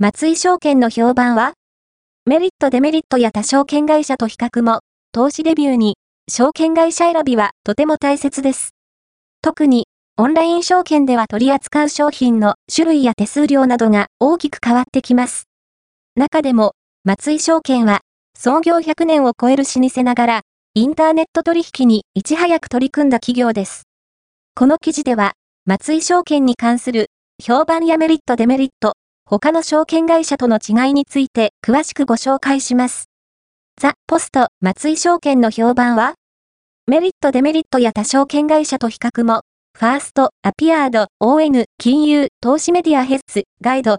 松井証券の評判はメリットデメリットや他証券会社と比較も、投資レビューに、証券会社選びはとても大切です。特に、オンライン証券では取り扱う商品の種類や手数料などが大きく変わってきます。中でも、松井証券は、創業100年を超える老舗ながら、インターネット取引にいち早く取り組んだ企業です。この記事では、松井証券に関する評判やメリットデメリット、他の証券会社との違いについて詳しくご紹介します。ザ・ポスト松井証券の評判は？メリットデメリットや他証券会社と比較も、ファースト、アピアード、ON、金融、投資メディアヘッズ、ガイド、